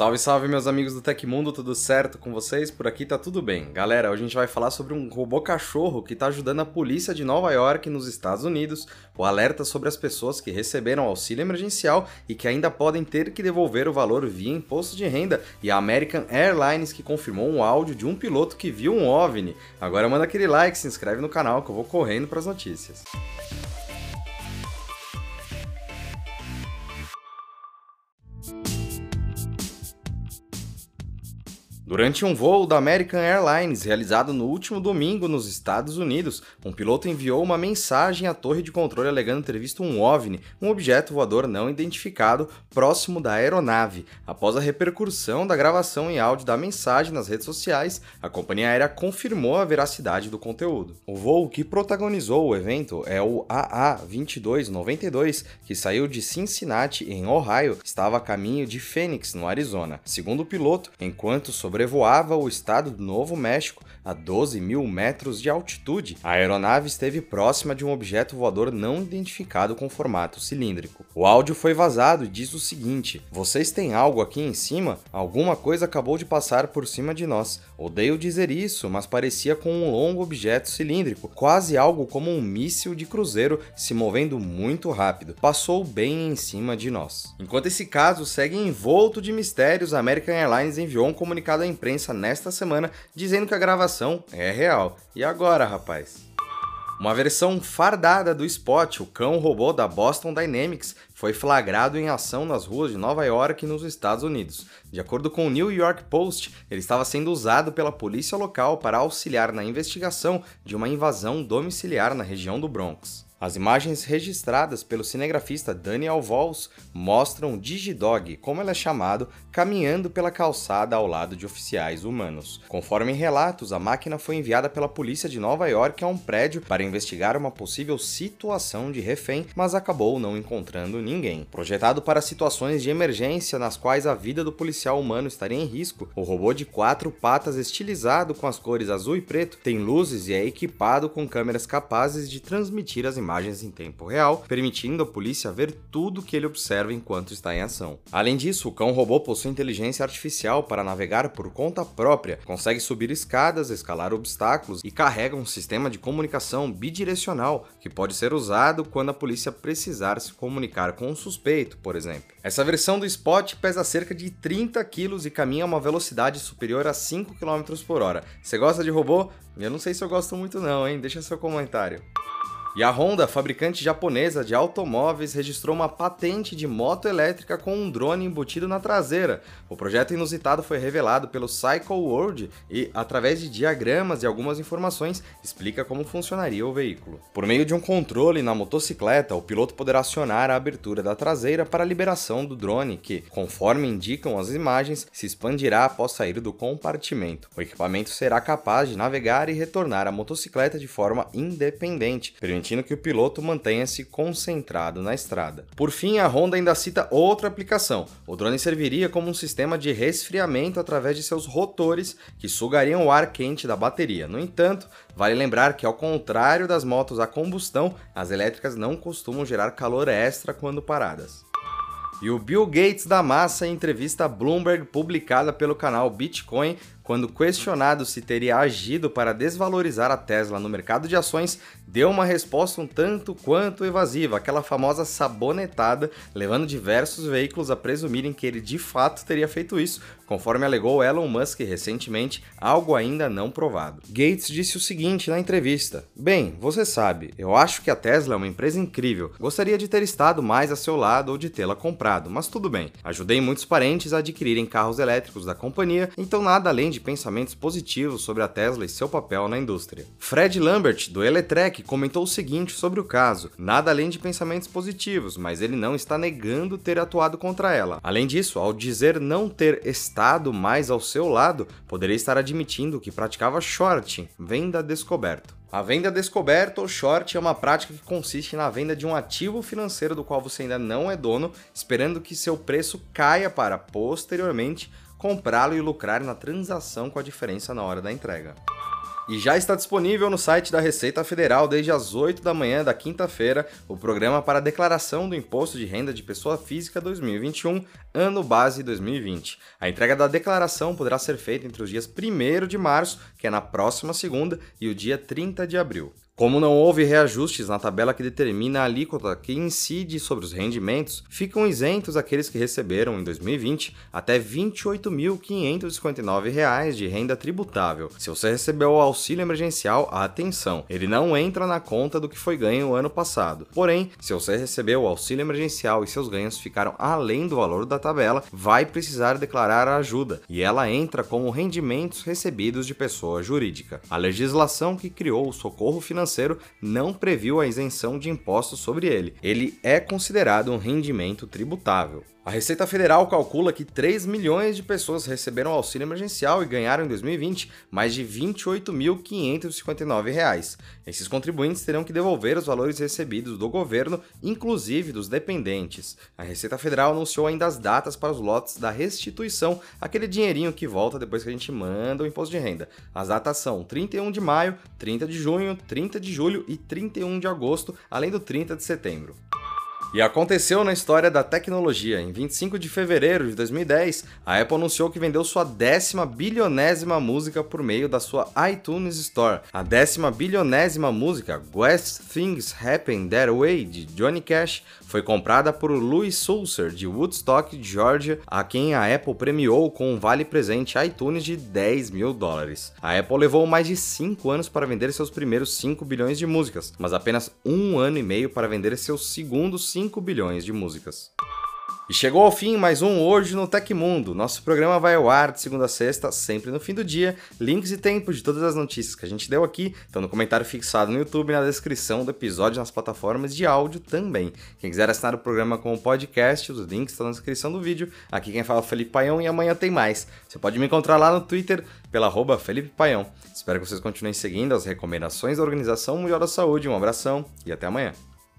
Salve, salve, meus amigos do Tecmundo, tudo certo com vocês? Por aqui tá tudo bem. Galera, hoje a gente vai falar sobre um robô cachorro que tá ajudando a polícia de Nova York, nos Estados Unidos, o alerta sobre as pessoas que receberam auxílio emergencial e que ainda podem ter que devolver o valor via imposto de renda, e a American Airlines que confirmou um áudio de um piloto que viu um OVNI. Agora manda aquele like, se inscreve no canal que eu vou correndo para as notícias. Durante um voo da American Airlines realizado no último domingo nos Estados Unidos, um piloto enviou uma mensagem à torre de controle alegando ter visto um OVNI, um objeto voador não identificado, próximo da aeronave. Após a repercussão da gravação em áudio da mensagem nas redes sociais, a companhia aérea confirmou a veracidade do conteúdo. O voo que protagonizou o evento é o AA2292, que saiu de Cincinnati, em Ohio, estava a caminho de Phoenix, no Arizona. Segundo o piloto, enquanto sobre sobrevoava o estado do Novo México a 12 mil metros de altitude. A aeronave esteve próxima de um objeto voador não identificado com formato cilíndrico. O áudio foi vazado e diz o seguinte: Vocês têm algo aqui em cima? Alguma coisa acabou de passar por cima de nós. Odeio dizer isso, mas parecia com um longo objeto cilíndrico, quase algo como um míssil de cruzeiro se movendo muito rápido. Passou bem em cima de nós. Enquanto esse caso segue envolto de mistérios, a American Airlines enviou um comunicado à imprensa nesta semana dizendo que a gravação é real. E agora, rapaz? Uma versão fardada do Spot, o cão robô da Boston Dynamics, foi flagrado em ação nas ruas de Nova York, nos Estados Unidos. De acordo com o New York Post, ele estava sendo usado pela polícia local para auxiliar na investigação de uma invasão domiciliar na região do Bronx. As imagens registradas pelo cinegrafista Daniel Vols mostram Digidog, como ele é chamado, caminhando pela calçada ao lado de oficiais humanos. Conforme relatos, a máquina foi enviada pela polícia de Nova York a um prédio para investigar uma possível situação de refém, mas acabou não encontrando ninguém. Projetado para situações de emergência nas quais a vida do policial humano estaria em risco, o robô de quatro patas estilizado com as cores azul e preto tem luzes e é equipado com câmeras capazes de transmitir as imagens imagens em tempo real, permitindo a polícia ver tudo que ele observa enquanto está em ação. Além disso, o cão robô possui inteligência artificial para navegar por conta própria, consegue subir escadas, escalar obstáculos e carrega um sistema de comunicação bidirecional que pode ser usado quando a polícia precisar se comunicar com um suspeito, por exemplo. Essa versão do Spot pesa cerca de 30 kg e caminha a uma velocidade superior a 5 km por hora. Você gosta de robô? Eu não sei se eu gosto muito não, hein? Deixa seu comentário. E a Honda, fabricante japonesa de automóveis, registrou uma patente de moto elétrica com um drone embutido na traseira. O projeto inusitado foi revelado pelo Cycle World e, através de diagramas e algumas informações, explica como funcionaria o veículo. Por meio de um controle na motocicleta, o piloto poderá acionar a abertura da traseira para a liberação do drone, que, conforme indicam as imagens, se expandirá após sair do compartimento. O equipamento será capaz de navegar e retornar a motocicleta de forma independente, permitindo que o piloto mantenha-se concentrado na estrada. Por fim, a Honda ainda cita outra aplicação. O drone serviria como um sistema de resfriamento através de seus rotores que sugariam o ar quente da bateria. No entanto, vale lembrar que, ao contrário das motos a combustão, as elétricas não costumam gerar calor extra quando paradas. E o Bill Gates da massa em entrevista Bloomberg publicada pelo canal Bitcoin quando questionado se teria agido para desvalorizar a Tesla no mercado de ações, deu uma resposta um tanto quanto evasiva, aquela famosa sabonetada, levando diversos veículos a presumirem que ele de fato teria feito isso, conforme alegou Elon Musk recentemente, algo ainda não provado. Gates disse o seguinte na entrevista: Bem, você sabe, eu acho que a Tesla é uma empresa incrível. Gostaria de ter estado mais a seu lado ou de tê-la comprado, mas tudo bem. Ajudei muitos parentes a adquirirem carros elétricos da companhia, então nada além de pensamentos positivos sobre a Tesla e seu papel na indústria. Fred Lambert, do Eletrek, comentou o seguinte sobre o caso: nada além de pensamentos positivos, mas ele não está negando ter atuado contra ela. Além disso, ao dizer não ter estado mais ao seu lado, poderia estar admitindo que praticava shorting, venda descoberto. A venda descoberta ou short é uma prática que consiste na venda de um ativo financeiro do qual você ainda não é dono, esperando que seu preço caia para posteriormente comprá-lo e lucrar na transação com a diferença na hora da entrega. E já está disponível no site da Receita Federal desde as 8 da manhã da quinta-feira o programa para declaração do Imposto de Renda de Pessoa Física 2021, ano base 2020. A entrega da declaração poderá ser feita entre os dias 1 de março, que é na próxima segunda, e o dia 30 de abril. Como não houve reajustes na tabela que determina a alíquota que incide sobre os rendimentos, ficam isentos aqueles que receberam em 2020 até R$ 28.559 de renda tributável. Se você recebeu o auxílio emergencial, atenção, ele não entra na conta do que foi ganho ano passado. Porém, se você recebeu o auxílio emergencial e seus ganhos ficaram além do valor da tabela, vai precisar declarar a ajuda, e ela entra como rendimentos recebidos de pessoa jurídica. A legislação que criou o socorro financeiro financeiro não previu a isenção de impostos sobre ele. Ele é considerado um rendimento tributável. A Receita Federal calcula que 3 milhões de pessoas receberam auxílio emergencial e ganharam em 2020 mais de R$ 28.559. Esses contribuintes terão que devolver os valores recebidos do governo, inclusive dos dependentes. A Receita Federal anunciou ainda as datas para os lotes da restituição, aquele dinheirinho que volta depois que a gente manda o imposto de renda. As datas são 31 de maio, 30 de junho, 30 de julho e 31 de agosto, além do 30 de setembro. E aconteceu na história da tecnologia. Em 25 de fevereiro de 2010, a Apple anunciou que vendeu sua décima bilionésima música por meio da sua iTunes Store. A décima bilionésima música, West Things Happen That Way, de Johnny Cash, foi comprada por Louis Sulzer, de Woodstock, Georgia, a quem a Apple premiou com um vale-presente iTunes de 10 mil dólares. A Apple levou mais de 5 anos para vender seus primeiros 5 bilhões de músicas, mas apenas um ano e meio para vender seus segundos 5 5 bilhões de músicas. E chegou ao fim mais um Hoje no Tecmundo. Nosso programa vai ao ar de segunda a sexta, sempre no fim do dia. Links e tempo de todas as notícias que a gente deu aqui estão no comentário fixado no YouTube e na descrição do episódio nas plataformas de áudio também. Quem quiser assinar o programa com o podcast, os links estão na descrição do vídeo. Aqui quem fala é o Felipe Paião e amanhã tem mais. Você pode me encontrar lá no Twitter pela arroba Felipe Paião. Espero que vocês continuem seguindo as recomendações da Organização Mundial da Saúde. Um abração e até amanhã.